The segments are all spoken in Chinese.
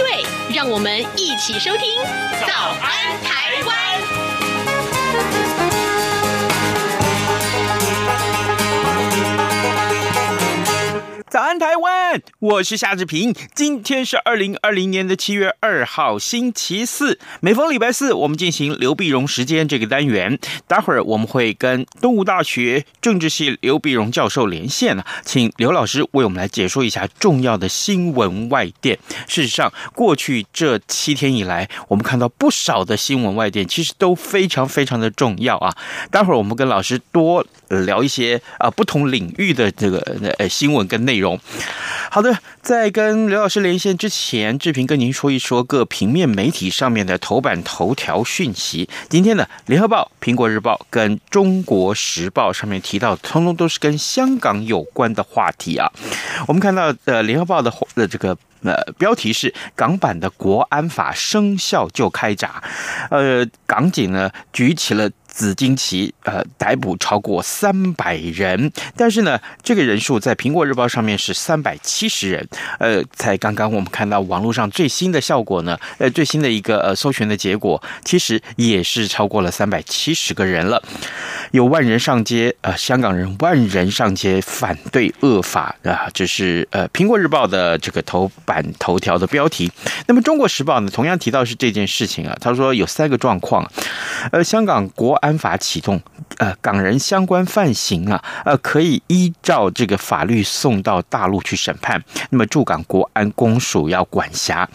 对，让我们一起收听《早安台湾》。我是夏志平。今天是二零二零年的七月二号，星期四。每逢礼拜四，我们进行刘必荣时间这个单元。待会儿我们会跟东吴大学政治系刘必荣教授连线了，请刘老师为我们来解说一下重要的新闻外电。事实上，过去这七天以来，我们看到不少的新闻外电，其实都非常非常的重要啊。待会儿我们跟老师多聊一些啊不同领域的这个呃新闻跟内容。好的，在跟刘老师连线之前，志平跟您说一说各平面媒体上面的头版头条讯息。今天的《联合报》、《苹果日报》跟《中国时报》上面提到，通通都是跟香港有关的话题啊。我们看到呃，《联合报》的的这个呃标题是“港版的国安法生效就开闸”，呃，港警呢举起了。紫金旗，呃，逮捕超过三百人，但是呢，这个人数在《苹果日报》上面是三百七十人，呃，才刚刚我们看到网络上最新的效果呢，呃，最新的一个呃搜寻的结果，其实也是超过了三百七十个人了，有万人上街，呃，香港人万人上街反对恶法啊，这是呃《苹果日报》的这个头版头条的标题。那么《中国时报》呢，同样提到是这件事情啊，他说有三个状况，呃，香港国安法启动，呃，港人相关犯行啊，呃，可以依照这个法律送到大陆去审判。那么驻港国安公署要管辖。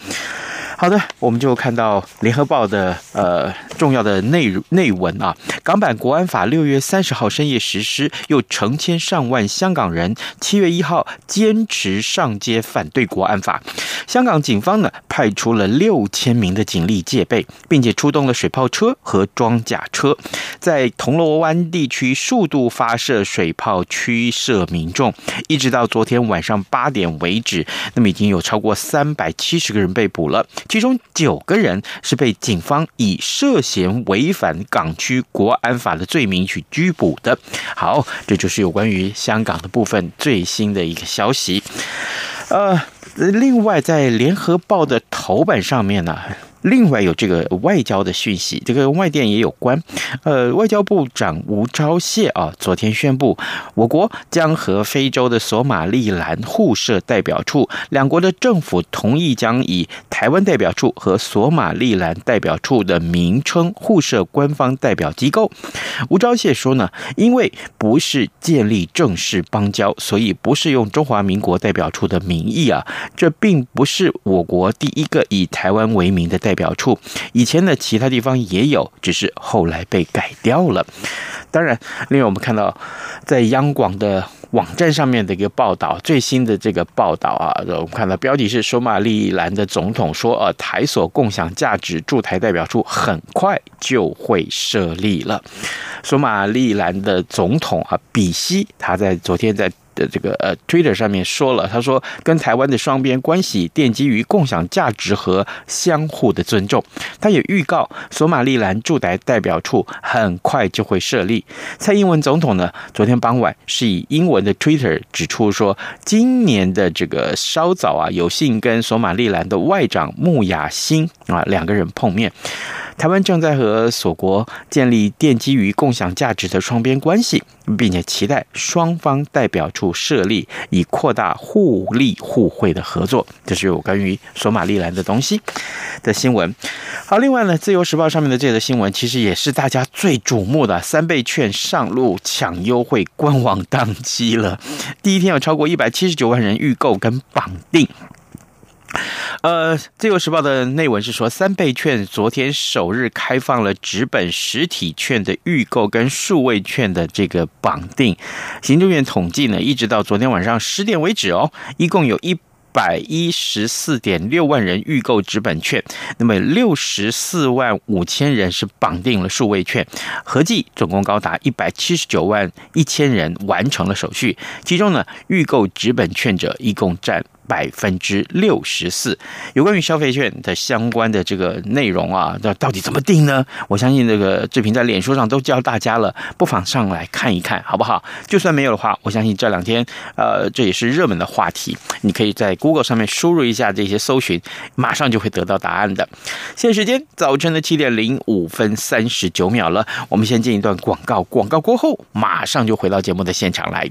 好的，我们就看到联合报的呃重要的内内文啊，港版国安法六月三十号深夜实施，又成千上万香港人七月一号坚持上街反对国安法。香港警方呢派出了六千名的警力戒备，并且出动了水炮车和装甲车，在铜锣湾地区数度发射水炮驱射民众，一直到昨天晚上八点为止，那么已经有超过三百七十个人被捕了。其中九个人是被警方以涉嫌违反港区国安法的罪名去拘捕的。好，这就是有关于香港的部分最新的一个消息。呃，另外在联合报的头版上面呢。另外有这个外交的讯息，这个外电也有关。呃，外交部长吴钊燮啊，昨天宣布，我国将和非洲的索马利兰互设代表处，两国的政府同意将以台湾代表处和索马利兰代表处的名称互设官方代表机构。吴钊燮说呢，因为不是建立正式邦交，所以不是用中华民国代表处的名义啊，这并不是我国第一个以台湾为名的代表处。以前的，其他地方也有，只是后来被改掉了。当然，另外我们看到在央广的网站上面的一个报道，最新的这个报道啊，我们看到标题是索马利兰的总统说，呃，台索共享价值驻台代表处很快就会设立了。索马利兰的总统啊，比西，他在昨天在。的这个呃，Twitter 上面说了，他说跟台湾的双边关系奠基于共享价值和相互的尊重。他也预告，索马利兰驻台代表处很快就会设立。蔡英文总统呢，昨天傍晚是以英文的 Twitter 指出说，今年的这个稍早啊，有幸跟索马利兰的外长穆雅辛啊两个人碰面。台湾正在和索国建立奠基于共享价值的双边关系，并且期待双方代表处设立，以扩大互利互惠的合作。这是有关于索马利兰的东西的新闻。好，另外呢，《自由时报》上面的这则新闻，其实也是大家最瞩目的。三倍券上路抢优惠，官网当机了。第一天有超过一百七十九万人预购跟绑定。呃，《自由时报》的内文是说，三倍券昨天首日开放了纸本实体券的预购跟数位券的这个绑定。行政院统计呢，一直到昨天晚上十点为止哦，一共有一百一十四点六万人预购纸本券，那么六十四万五千人是绑定了数位券，合计总共高达一百七十九万一千人完成了手续，其中呢，预购纸本券者一共占。百分之六十四，有关于消费券的相关的这个内容啊，那到底怎么定呢？我相信这个志平在脸书上都教大家了，不妨上来看一看，好不好？就算没有的话，我相信这两天，呃，这也是热门的话题，你可以在 Google 上面输入一下这些搜寻，马上就会得到答案的。现在时间早晨的七点零五分三十九秒了，我们先进一段广告，广告过后马上就回到节目的现场来。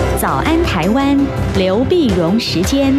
早安，台湾，刘碧荣时间。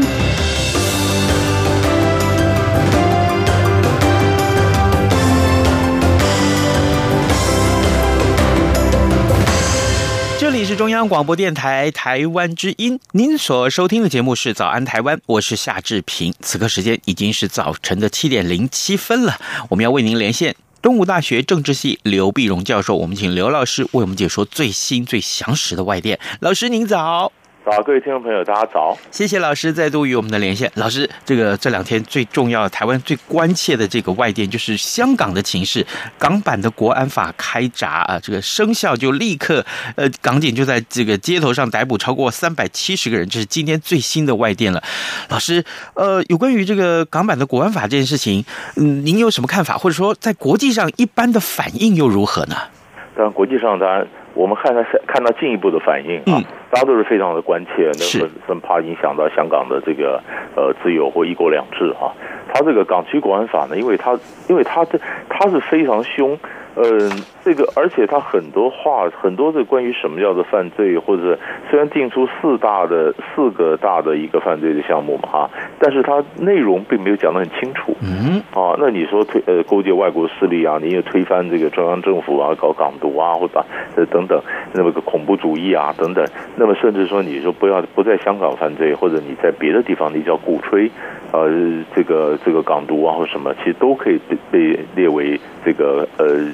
这里是中央广播电台台湾之音，您所收听的节目是《早安台湾》，我是夏志平。此刻时间已经是早晨的七点零七分了，我们要为您连线。东吴大学政治系刘碧荣教授，我们请刘老师为我们解说最新最详实的外电。老师您早。早，各位听众朋友，大家早！谢谢老师再度与我们的连线。老师，这个这两天最重要、台湾最关切的这个外电，就是香港的情势。港版的国安法开闸啊，这个生效就立刻，呃，港警就在这个街头上逮捕超过三百七十个人，这是今天最新的外电了。老师，呃，有关于这个港版的国安法这件事情，嗯，您有什么看法？或者说，在国际上一般的反应又如何呢？当然，国际上当然。我们看到看到进一步的反应啊，大家都是非常的关切，那很很怕影响到香港的这个呃自由或一国两制啊。他这个港区国安法呢，因为他因为他这他是非常凶。嗯，这个，而且他很多话，很多的关于什么叫做犯罪，或者虽然定出四大的四个大的一个犯罪的项目嘛哈，但是它内容并没有讲得很清楚。嗯，啊，那你说推呃勾结外国势力啊，你也推翻这个中央政府啊，搞港独啊，或者呃等等，那么个恐怖主义啊等等，那么甚至说你说不要不在香港犯罪，或者你在别的地方你叫鼓吹呃这个这个港独啊或什么，其实都可以被被列为这个呃。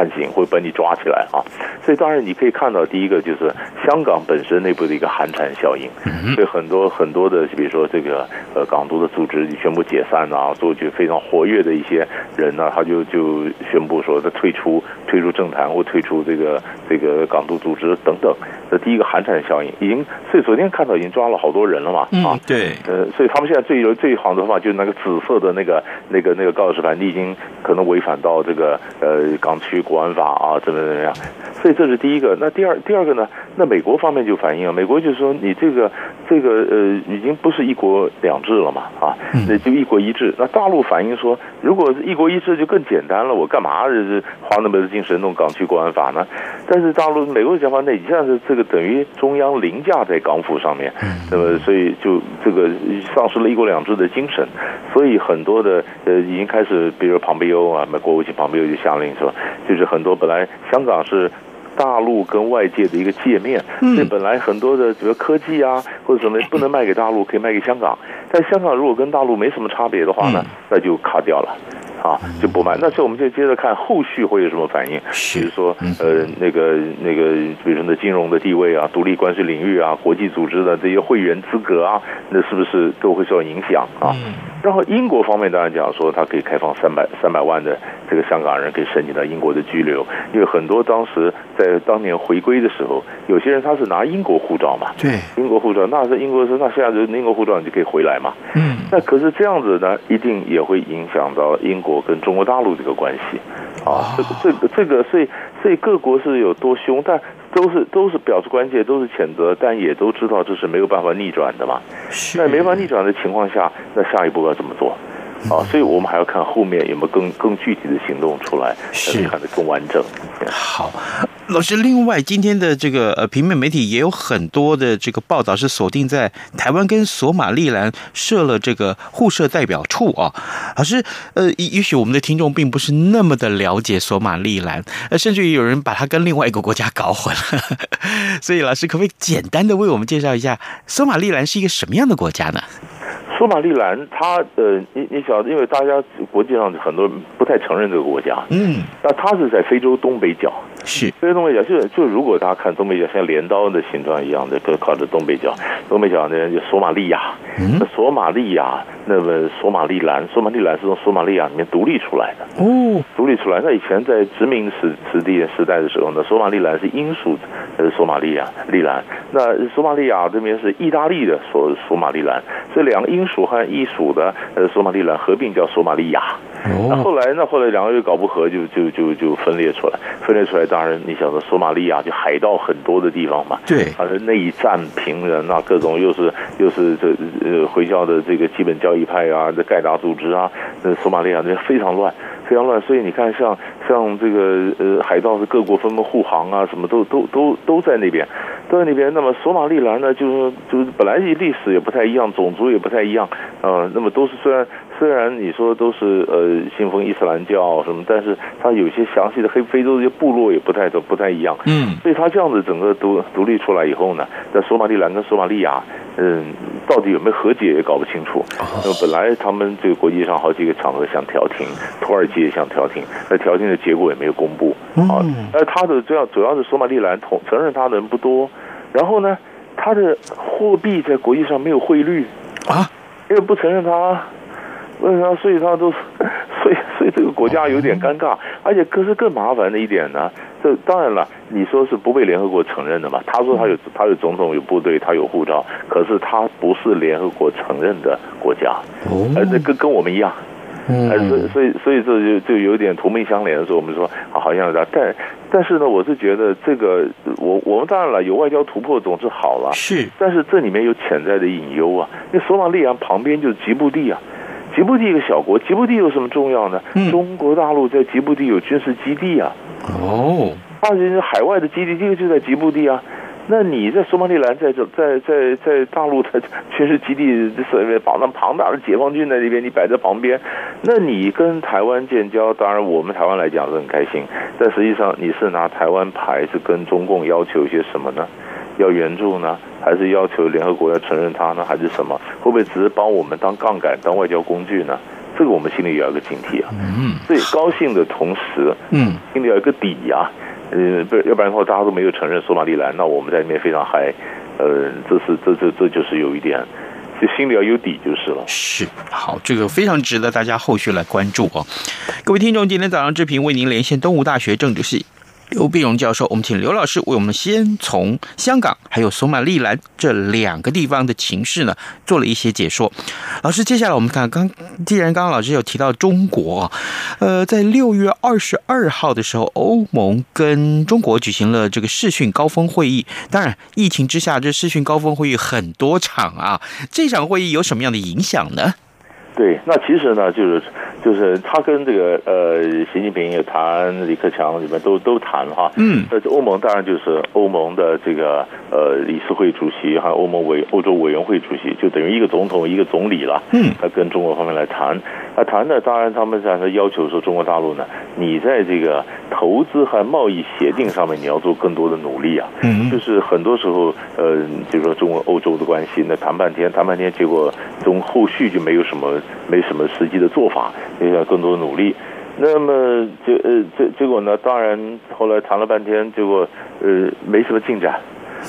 判刑会把你抓起来啊！所以当然你可以看到，第一个就是香港本身内部的一个寒蝉效应，所以很多很多的，比如说这个呃港独的组织宣布解散啊，做就非常活跃的一些人呢，他就就宣布说他退出退出政坛或退出这个这个港独组织等等。这第一个寒蝉效应已经，所以昨天看到已经抓了好多人了嘛啊！对，呃，所以他们现在最有最好的话就是那个紫色的那个那个那个告示牌，你已经可能违反到这个呃港区。国安法啊，怎么怎么样？所以这是第一个。那第二第二个呢？那美国方面就反映了，美国就说你这个这个呃，已经不是一国两制了嘛啊，那就一国一制。那大陆反映说，如果是一国一制就更简单了，我干嘛是花那么多精神弄港区国安法呢？但是大陆美国的讲法，那你现在是这个等于中央凌驾在港府上面，那么所以就这个丧失了一国两制的精神。所以很多的呃，已经开始，比如庞贝欧啊，美国国务卿庞贝欧就下令说。就是很多本来香港是大陆跟外界的一个界面，所以本来很多的比如科技啊或者什么不能卖给大陆，可以卖给香港。但香港如果跟大陆没什么差别的话呢，那就卡掉了。啊，就不卖。那所以我们就接着看后续会有什么反应。比如说，呃，那个那个，比如说那金融的地位啊，独立关税领域啊，国际组织的这些会员资格啊，那是不是都会受到影响啊？然后英国方面当然讲说，它可以开放三百三百万的这个香港人可以申请到英国的居留，因为很多当时在当年回归的时候，有些人他是拿英国护照嘛，对，英国护照，那是英国说，那现在就英国护照你就可以回来嘛，嗯，那可是这样子呢，一定也会影响到英国跟中国大陆这个关系啊。这个这个这个，所以所以各国是有多凶，但都是都是表示关切，都是谴责，但也都知道这是没有办法逆转的嘛。在没办法逆转的情况下，那下一步要怎么做？啊，所以我们还要看后面有没有更更具体的行动出来，才能看得更完整。好，老师，另外今天的这个呃平面媒体也有很多的这个报道是锁定在台湾跟索马利兰设了这个互设代表处啊。老师，呃，也许我们的听众并不是那么的了解索马利兰，呃，甚至于有人把它跟另外一个国家搞混了。所以，老师可不可以简单的为我们介绍一下索马利兰是一个什么样的国家呢？索马利兰，它呃，你你晓得，因为大家国际上很多人不太承认这个国家，嗯，那它是在非洲东北角，是。东北角，就就如果大家看东北角像镰刀的形状一样的，靠着东北角，东北角呢就索马利亚，嗯，索马利亚，那么索马利兰，索马利兰是从索马利亚里面独立出来的，哦，独立出来。那以前在殖民时时地时代的时候呢，索马利兰是英属呃索马利亚利兰，那索马利亚这边是意大利的索索马利兰，这两个英。属和意属的呃索马利兰合并叫索马利亚，那后来呢后来两个月搞不和，就就就就分裂出来，分裂出来，当然你晓得索马利亚就海盗很多的地方嘛，对，啊内战平人那各种又是又是这呃回教的这个基本教义派啊，这盖达组织啊，那索马利亚那非常乱。非常乱，所以你看像，像像这个呃，海盗是各国纷纷护航啊，什么都都都都在那边，都在那边。那么索马利兰呢，就是就是本来历史也不太一样，种族也不太一样，呃，那么都是虽然。虽然你说都是呃信奉伊斯兰教什么，但是它有些详细的黑非洲这些部落也不太都不太一样。嗯，所以它这样子整个独独立出来以后呢，在索马利兰跟索马利亚，嗯，到底有没有和解也搞不清楚。那本来他们这个国际上好几个场合想调停，土耳其也想调停，那调停的结果也没有公布。啊，而他的主要主要是索马利兰同承认他的人不多，然后呢，他的货币在国际上没有汇率啊，因为不承认他。为啥？所以他都，所以所以这个国家有点尴尬，而且可是更麻烦的一点呢，这当然了，你说是不被联合国承认的嘛？他说他有他有总统有部队他有护照，可是他不是联合国承认的国家，而，这跟跟我们一样，嗯，所以所以所以这就就有点同命相连的时候，我们说好像是，但但是呢，我是觉得这个我我们当然了，有外交突破总是好了，是，但是这里面有潜在的隐忧啊，因为索马利亚旁边就是吉布地啊。吉布地一个小国，吉布地有什么重要呢？嗯、中国大陆在吉布地有军事基地啊。哦，而且是海外的基地，这个就在吉布地啊。那你在苏马利兰，在这，在在在大陆的军事基地，这所谓把那庞大的解放军在那边，你摆在旁边，那你跟台湾建交，当然我们台湾来讲是很开心，但实际上你是拿台湾牌，是跟中共要求一些什么呢？要援助呢，还是要求联合国要承认他呢，还是什么？会不会只是帮我们当杠杆、当外交工具呢？这个我们心里也要有个警惕啊。嗯。所以高兴的同时，嗯，心里要有个底呀。呃，不，要不然的话，大家都没有承认索马里兰，那我们在里面非常嗨。呃，这是这这这就是有一点，就心里要有底就是了。是，好，这个非常值得大家后续来关注哦。各位听众，今天早上志平为您连线东吴大学政治系。刘必荣教授，我们请刘老师为我们先从香港还有索马利兰这两个地方的情势呢做了一些解说。老师，接下来我们看，刚既然刚刚老师有提到中国，呃，在六月二十二号的时候，欧盟跟中国举行了这个视讯高峰会议。当然，疫情之下，这视讯高峰会议很多场啊，这场会议有什么样的影响呢？对，那其实呢，就是就是他跟这个呃，习近平也谈，李克强里面都都谈哈。嗯。那欧盟当然就是欧盟的这个呃理事会主席，还有欧盟委欧洲委员会主席，就等于一个总统一个总理了。嗯。他跟中国方面来谈，那谈的当然他们在要求说，中国大陆呢，你在这个投资和贸易协定上面你要做更多的努力啊。嗯。就是很多时候呃，比如说中国欧洲的关系，那谈半天谈半天，结果从后续就没有什么。没什么实际的做法，要更多的努力。那么就呃，结结果呢？当然后来谈了半天，结果呃没什么进展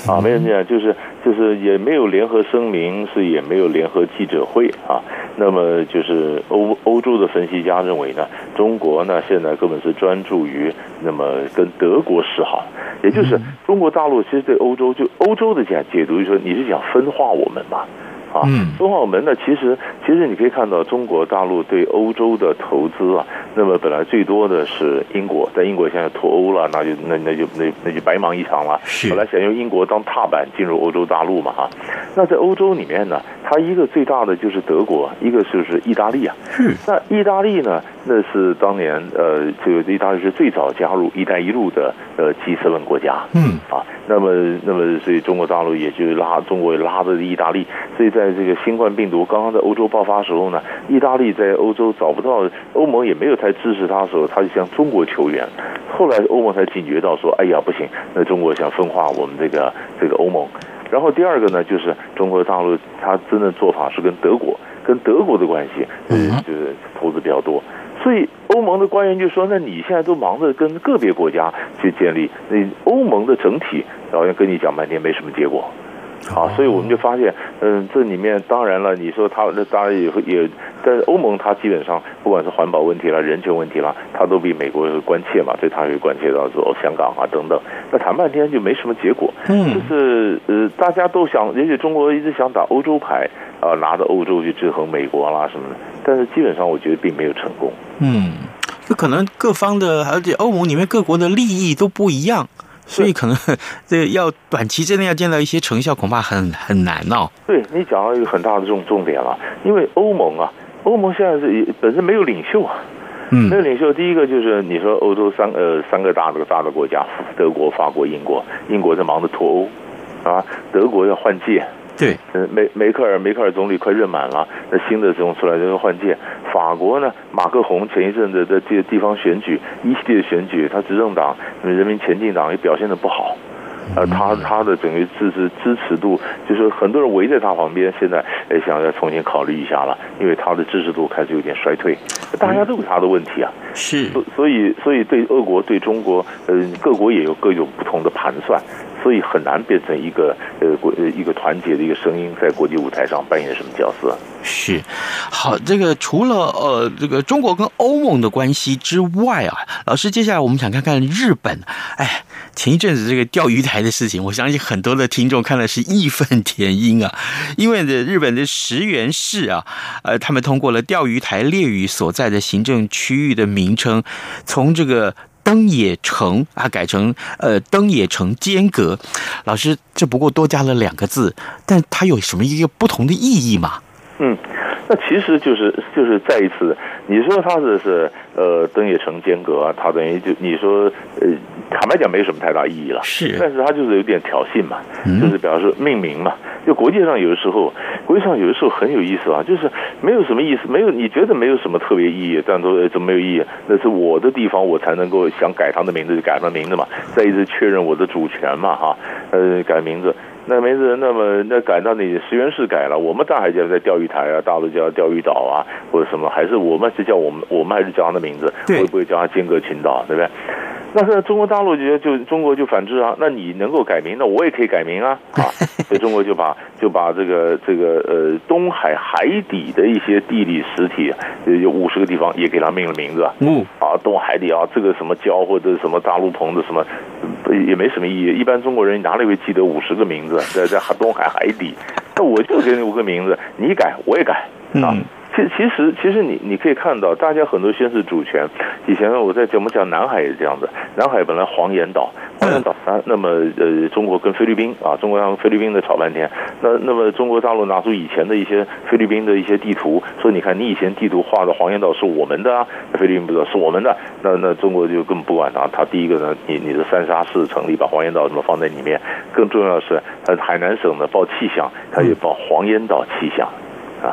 啊，没什么进展，就是就是也没有联合声明，是也没有联合记者会啊。那么就是欧欧洲的分析家认为呢，中国呢现在根本是专注于那么跟德国示好，也就是中国大陆其实对欧洲就欧洲的解解读就是说，你是想分化我们嘛？啊。嗯，敦煌门呢，其实其实你可以看到中国大陆对欧洲的投资啊，那么本来最多的是英国，在英国现在脱欧了，那就那那就那那就白忙一场了。是，本来想用英国当踏板进入欧洲大陆嘛哈。那在欧洲里面呢，它一个最大的就是德国，一个就是意大利啊。是，那意大利呢，那是当年呃，这个意大利是最早加入“一带一路”的呃 G7 国家。嗯啊，那么那么所以中国大陆也就拉中国也拉着意大利，所以在这个新冠病毒刚刚在欧洲爆发的时候呢，意大利在欧洲找不到欧盟也没有太支持他的时候，他就向中国求援。后来欧盟才警觉到说，哎呀不行，那中国想分化我们这个这个欧盟。然后第二个呢，就是中国大陆他真的做法是跟德国跟德国的关系，嗯，就是投资比较多。所以欧盟的官员就说：“那你现在都忙着跟个别国家去建立，那欧盟的整体好像跟你讲半天没什么结果。”好，所以我们就发现，嗯，这里面当然了，你说他那当然也会也，但是欧盟它基本上不管是环保问题啦、人权问题啦，它都比美国关切嘛，所以它会关切到说哦香港啊等等。那谈半天就没什么结果，嗯，就是呃大家都想，也许中国一直想打欧洲牌啊，拿着欧洲去制衡美国啦什么的，但是基本上我觉得并没有成功。嗯，就可能各方的，而且欧盟里面各国的利益都不一样。所以可能 这要短期之内要见到一些成效，恐怕很很难哦。对，你讲到一个很大的重重点了，因为欧盟啊，欧盟现在是本身没有领袖啊，嗯，没有领袖。第一个就是你说欧洲三呃三个大的大的国家，德国、法国、英国，英国在忙着脱欧啊，德国要换届。对，呃梅梅克尔梅克尔总理快任满了，那新的总统出来就要换届。法国呢，马克宏前一阵子的这个地方选举，一系列选举，他执政党人民前进党也表现得不好，呃，他他的整个支持支持度，就是很多人围在他旁边，现在也想要重新考虑一下了，因为他的支持度开始有点衰退，大家都有他的问题啊，是，所以所以对俄国对中国，嗯，各国也有各有不同的盘算。所以很难变成一个呃国呃一个团结的一个声音，在国际舞台上扮演什么角色？是，好，这个除了呃这个中国跟欧盟的关系之外啊，老师，接下来我们想看看日本。哎，前一阵子这个钓鱼台的事情，我相信很多的听众看了是义愤填膺啊，因为的日本的石垣市啊，呃，他们通过了钓鱼台列屿所在的行政区域的名称，从这个。登野城啊，改成呃登野城间隔。老师，这不过多加了两个字，但它有什么一个不同的意义吗？嗯，那其实就是就是再一次，你说它是是呃登野城间隔啊，它等于就你说呃坦白讲没什么太大意义了，是，但是它就是有点挑衅嘛，嗯、就是表示命名嘛。就国际上有的时候，国际上有的时候很有意思啊，就是没有什么意思，没有你觉得没有什么特别意义，但都怎么没有意义？那是我的地方，我才能够想改他的名字就改他的名字嘛，再一次确认我的主权嘛，哈，呃，改名字，那名字那么那改到你石原市改了，我们大海叫在钓鱼台啊，大陆叫钓鱼岛啊，或者什么，还是我们是叫我们我们还是叫他的名字，会不会叫他间隔群岛，对不对？那是中国大陆就就中国就反制啊，那你能够改名，那我也可以改名啊啊！所以中国就把就把这个这个呃东海海底的一些地理实体，有五十个地方也给它命了名字啊。嗯啊，东海底啊，这个什么礁或者什么大陆棚的什么，也没什么意义。一般中国人哪里会记得五十个名字在在东海海底？那我就给你五个名字，你改我也改啊。嗯其其实其实你你可以看到，大家很多宣示主权。以前我在节目讲南海也是这样子，南海本来黄岩岛，黄岩岛啊，那么呃中国跟菲律宾啊，中国让菲律宾的吵半天。那那么中国大陆拿出以前的一些菲律宾的一些地图，说你看你以前地图画的黄岩岛是我们的啊，菲律宾不知道是我们的，那那中国就根本不管他。他第一个呢，你你的三沙市成立，把黄岩岛什么放在里面，更重要的是，呃海南省呢报气象，他也报黄岩岛气象。啊，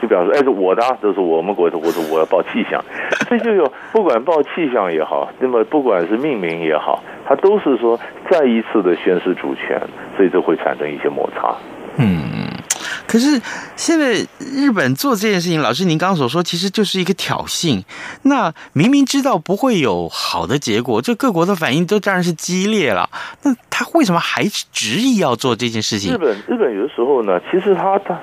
就表示哎，是我的，这是我们国的，或者我要报气象，所以就有不管报气象也好，那么不管是命名也好，它都是说再一次的宣示主权，所以就会产生一些摩擦。嗯，可是现在日本做这件事情，老师您刚刚所说，其实就是一个挑衅。那明明知道不会有好的结果，这各国的反应都当然是激烈了。那他为什么还执意要做这件事情？日本日本有的时候呢，其实他他。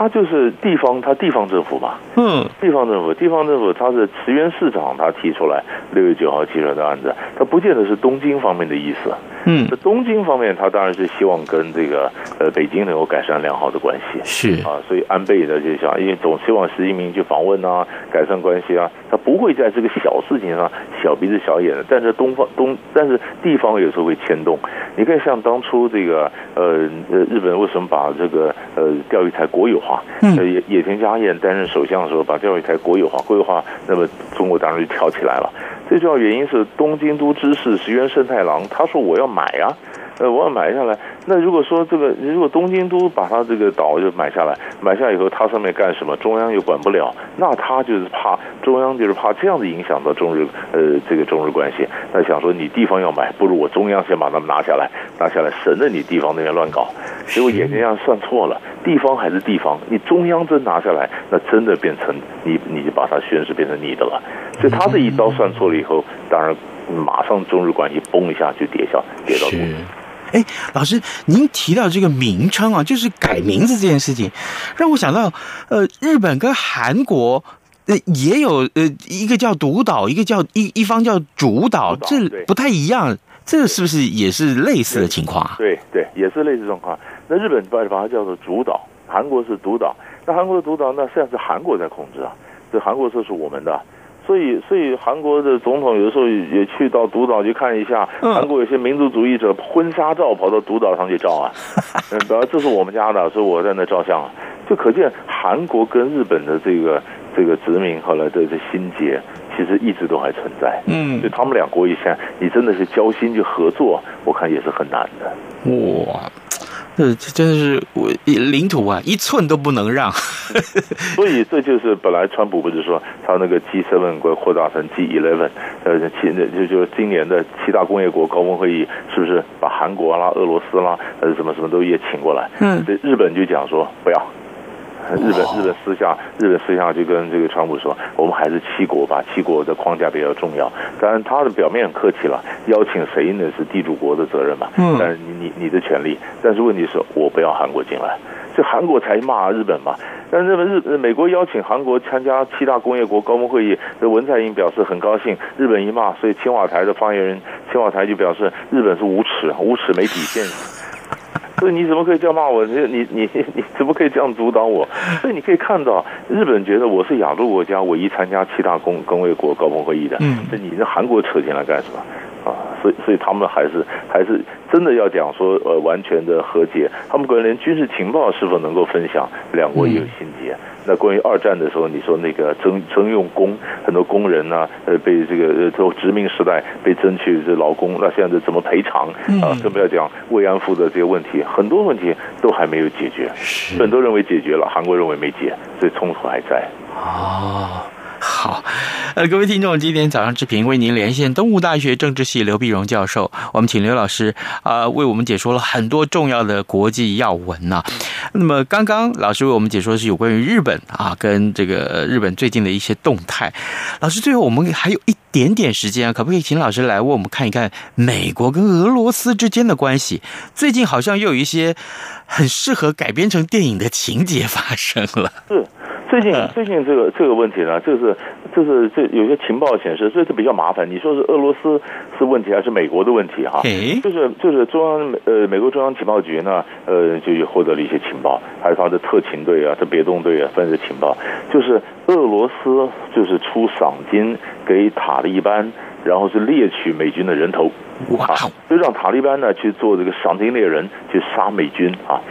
他就是地方，他地方政府嘛，嗯，地方政府，地方政府，他是池原市长，他提出来六月九号提出来的案子，他不见得是东京方面的意思，嗯，那东京方面，他当然是希望跟这个呃北京能够改善良好的关系。是啊，所以安倍呢就想，因为总希望习近平去访问啊，改善关系啊，他不会在这个小事情上小鼻子小眼的。但是东方东，但是地方有时候会牵动。你可以像当初这个呃呃日本为什么把这个呃钓鱼台国有化？嗯，野野田佳彦担任首相的时候，把钓鱼台国有化，国有化，那么中国当然就跳起来了。最重要原因是东京都知事石原慎太郎，他说我要买啊。呃，我要买下来。那如果说这个，如果东京都把它这个岛就买下来，买下以后，它上面干什么，中央又管不了，那他就是怕中央就是怕这样子影响到中日呃这个中日关系。那想说你地方要买，不如我中央先把他们拿下来，拿下来省得你地方那边乱搞。结果眼睛上算错了，地方还是地方，你中央真拿下来，那真的变成你你就把它宣誓变成你的了。所以他这一刀算错了以后，当然马上中日关系崩一下就跌下跌到谷底。哎，老师，您提到这个名称啊，就是改名字这件事情，让我想到，呃，日本跟韩国，呃，也有呃一个叫独岛，一个叫一一方叫主岛，这不太一样，这个是不是也是类似的情况啊？对对，也是类似状况。那日本把把它叫做主岛，韩国是独岛。那韩国的独岛，那实际上是韩国在控制啊，这韩国说是我们的。所以，所以韩国的总统有的时候也去到独岛去看一下。韩国有些民族主义者婚纱照跑到独岛上去照啊，嗯，这是我们家的，所以我在那照相啊。就可见韩国跟日本的这个这个殖民后来的这心结，其实一直都还存在。嗯，就他们两国以前，你真的是交心去合作，我看也是很难的。哇。这真的是我领土啊，一寸都不能让。所以这就是本来川普不是说他那个 G seven 会扩大成 G eleven，呃，七就就今年的七大工业国高峰会议，是不是把韩国啦、俄罗斯啦，呃，什么什么都也请过来？嗯，日本就讲说不要。日本日本私下日本私下就跟这个川普说，我们还是七国吧，七国的框架比较重要。当然他的表面很客气了，邀请谁呢是地主国的责任嘛。嗯。但是你你你的权利，但是问题是我不要韩国进来，就韩国才骂日本嘛。但日本日美国邀请韩国参加七大工业国高峰会议，这文在寅表示很高兴。日本一骂，所以青瓦台的发言人青瓦台就表示日本是无耻，无耻没底线。所以你怎么可以这样骂我？你你你你怎么可以这样阻挡我？所以你可以看到，日本觉得我是亚洲国家唯一参加七大工工卫国高峰会议的。嗯，那你这韩国扯进来干什么？啊，所以所以他们还是还是真的要讲说呃完全的和解。他们可能连军事情报是否能够分享，两国也有心结。嗯那关于二战的时候，你说那个征征用工，很多工人呢、啊，呃，被这个呃，都殖民时代被争取这劳工，那现在怎么赔偿啊？更不要讲慰安妇的这些问题，很多问题都还没有解决。很多认为解决了，韩国认为没解，所以冲突还在。哦。好，呃，各位听众，今天早上之平为您连线东吴大学政治系刘碧荣教授，我们请刘老师啊、为我们解说了很多重要的国际要闻呐、那么刚刚老师为我们解说的是有关于日本啊跟这个日本最近的一些动态。老师，最后我们还有一点点时间，可不可以请老师来为我们看一看美国跟俄罗斯之间的关系？最近好像又有一些很适合改编成电影的情节发生了。是。最近最近这个这个问题呢，就是就是这有些情报显示，这是比较麻烦。你说是俄罗斯是问题还是美国的问题哈？就是就是中央呃美国中央情报局呢，呃就获得了一些情报，还有他的特勤队啊、特别动队啊分的情报，就是俄罗斯就是出赏金给塔利班，然后是猎取美军的人头，哇，就让塔利班呢去做这个赏金猎人，去杀美军啊。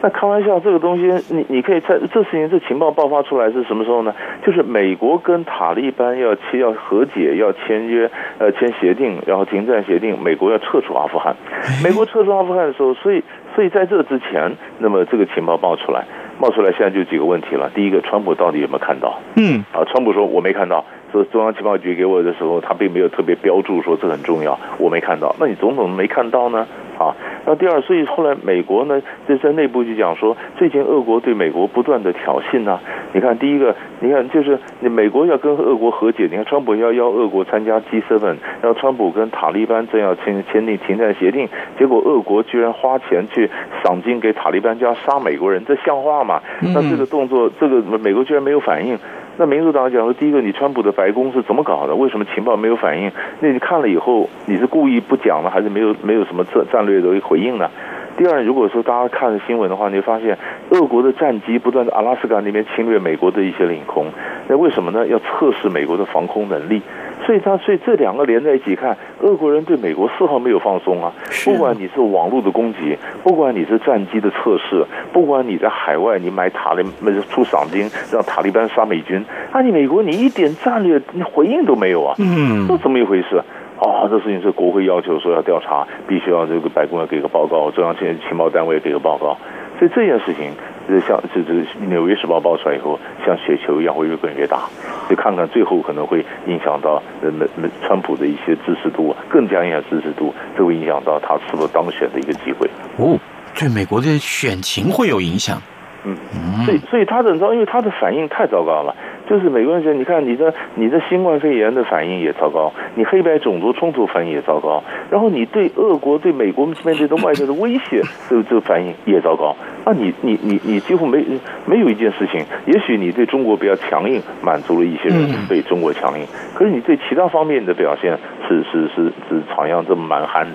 那开玩笑，这个东西你你可以在，这事情这情报爆发出来是什么时候呢？就是美国跟塔利班要签要和解，要签约，呃，签协定，然后停战协定，美国要撤出阿富汗。美国撤出阿富汗的时候，所以所以在这之前，那么这个情报爆出来，冒出来，现在就几个问题了。第一个，川普到底有没有看到？嗯，啊，川普说我没看到。说中央情报局给我的时候，他并没有特别标注说这很重要，我没看到。那你总统没看到呢？啊，那第二，所以后来美国呢，就在内部就讲说，最近俄国对美国不断的挑衅呢、啊。你看，第一个，你看就是你美国要跟俄国和解，你看川普要邀俄国参加 G7，然后川普跟塔利班正要签签订停战协定，结果俄国居然花钱去赏金给塔利班，就要杀美国人，这像话吗？那这个动作，这个美国居然没有反应。那民主党讲说，第一个，你川普的白宫是怎么搞的？为什么情报没有反应？那你看了以后，你是故意不讲呢，还是没有没有什么战战略的回应呢？第二，如果说大家看新闻的话，你会发现俄国的战机不断在阿拉斯加那边侵略美国的一些领空，那为什么呢？要测试美国的防空能力。所以他所以这两个连在一起看，俄国人对美国丝毫没有放松啊！不管你是网络的攻击，不管你是战机的测试，不管你在海外你买塔利出赏金让塔利班杀美军，啊，你美国你一点战略回应都没有啊！嗯，这怎么一回事？啊，这事情是国会要求说要调查，必须要这个白宫要给个报告，中央情情报单位给个报告。所以这件事情，就像这这《纽约时报》爆出来以后，像雪球一样会越滚越大。就看看最后可能会影响到呃美美川普的一些支持度，更加影响支持度，这会影响到他是否当选的一个机会。哦，对美国的选情会有影响。嗯，所以所以他的你知道，因为他的反应太糟糕了。就是美国人觉得，你看你的你的新冠肺炎的反应也糟糕，你黑白种族冲突反应也糟糕，然后你对俄国对美国面对的外界的威胁，这个这个反应也糟糕。啊，你你你你几乎没没有一件事情，也许你对中国比较强硬，满足了一些人对中国强硬，可是你对其他方面的表现是是是是好像这么蛮憨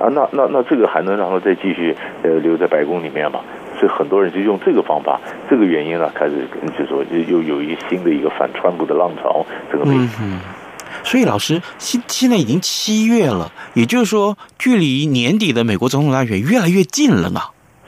啊，那那那这个还能让他再继续呃留在白宫里面吗？所以很多人就用这个方法，这个原因呢，开始就说又有一新的一个反川普的浪潮，这个类型。所以老师，现现在已经七月了，也就是说，距离年底的美国总统大选越来越近了呢。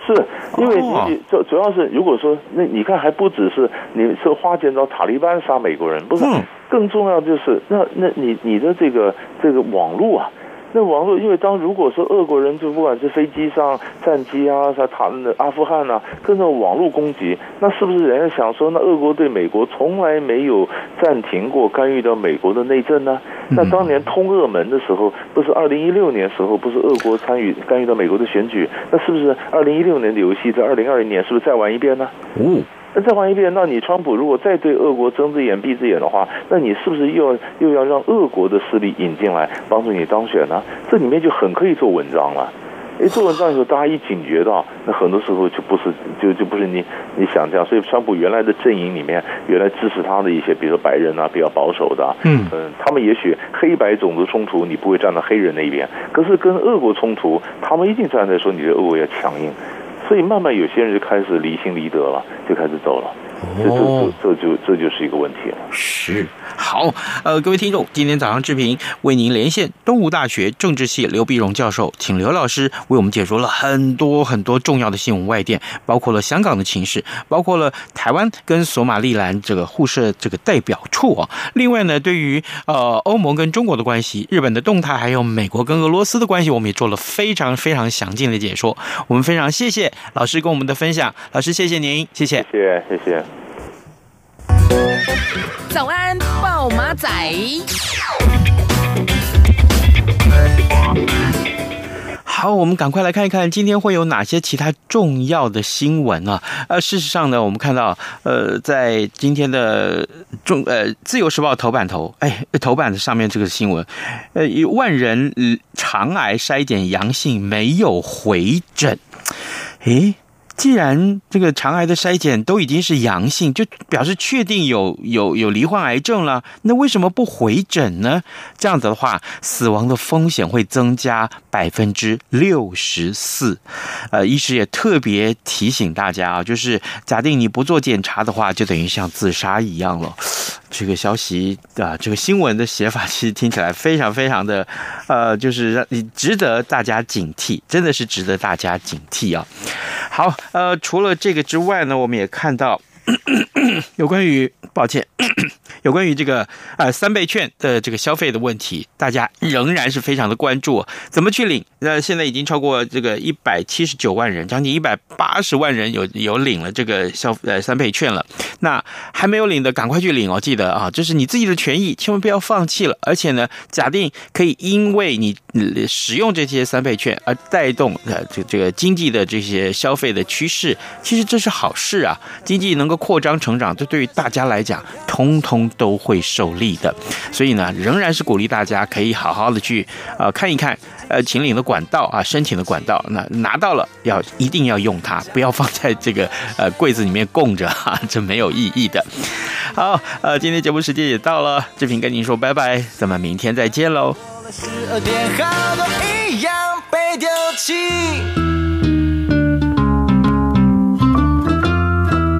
是，因为主主要是如果说那你看还不只是你是花钱找塔利班杀美国人，不是，更重要就是那那你你的这个这个网络啊。那网络，因为当如果说俄国人就不管是飞机上、战机啊，啥塔那阿富汗呐、啊，跟着网络攻击，那是不是人家想说，那俄国对美国从来没有暂停过干预到美国的内政呢？那当年通俄门的时候，不是二零一六年时候，不是俄国参与干预到美国的选举？那是不是二零一六年的游戏在二零二零年是不是再玩一遍呢？嗯。那再换一遍，那你川普如果再对俄国睁只眼闭只眼的话，那你是不是又要又要让俄国的势力引进来帮助你当选呢？这里面就很可以做文章了。一，做文章的时候，大家一警觉到，那很多时候就不是就就不是你你想这样。所以川普原来的阵营里面，原来支持他的一些，比如说白人啊，比较保守的，嗯嗯，他们也许黑白种族冲突，你不会站到黑人那一边，可是跟俄国冲突，他们一定站在说你的俄国要强硬。所以慢慢有些人就开始离心离德了，就开始走了。这这这就这就是一个问题了。是好，呃，各位听众，今天早上志平为您连线东吴大学政治系刘碧荣教授，请刘老师为我们解说了很多很多重要的新闻外电，包括了香港的情势，包括了台湾跟索马利兰这个互设这个代表处啊。另外呢，对于呃欧盟跟中国的关系、日本的动态，还有美国跟俄罗斯的关系，我们也做了非常非常详尽的解说。我们非常谢谢老师跟我们的分享，老师谢谢您，谢谢，谢谢，谢谢。早安，报马仔。好，我们赶快来看一看今天会有哪些其他重要的新闻啊？呃，事实上呢，我们看到，呃，在今天的中呃《自由时报》头版头，哎，头版的上面这个新闻，呃，一万人肠癌筛检阳性没有回诊，诶。既然这个肠癌的筛检都已经是阳性，就表示确定有有有罹患癌症了，那为什么不回诊呢？这样子的话，死亡的风险会增加百分之六十四。呃，医师也特别提醒大家啊，就是假定你不做检查的话，就等于像自杀一样了。这个消息啊，这个新闻的写法其实听起来非常非常的，呃，就是让你值得大家警惕，真的是值得大家警惕啊。好，呃，除了这个之外呢，我们也看到。有关于，抱歉，有关于这个呃三倍券的这个消费的问题，大家仍然是非常的关注。怎么去领？呃，现在已经超过这个一百七十九万人，将近一百八十万人有有领了这个消呃三倍券了。那还没有领的，赶快去领哦！记得啊，这是你自己的权益，千万不要放弃了。而且呢，假定可以因为你使用这些三倍券而带动呃这这个经济的这些消费的趋势，其实这是好事啊，经济能够扩张成长，这对于大家来讲，通通都会受利的。所以呢，仍然是鼓励大家可以好好的去呃看一看呃秦岭的管道啊，申请的管道。那拿到了要一定要用它，不要放在这个呃柜子里面供着哈，这没有意义的。好，呃，今天节目时间也到了，志平跟您说拜拜，咱们明天再见喽。一样被丢弃。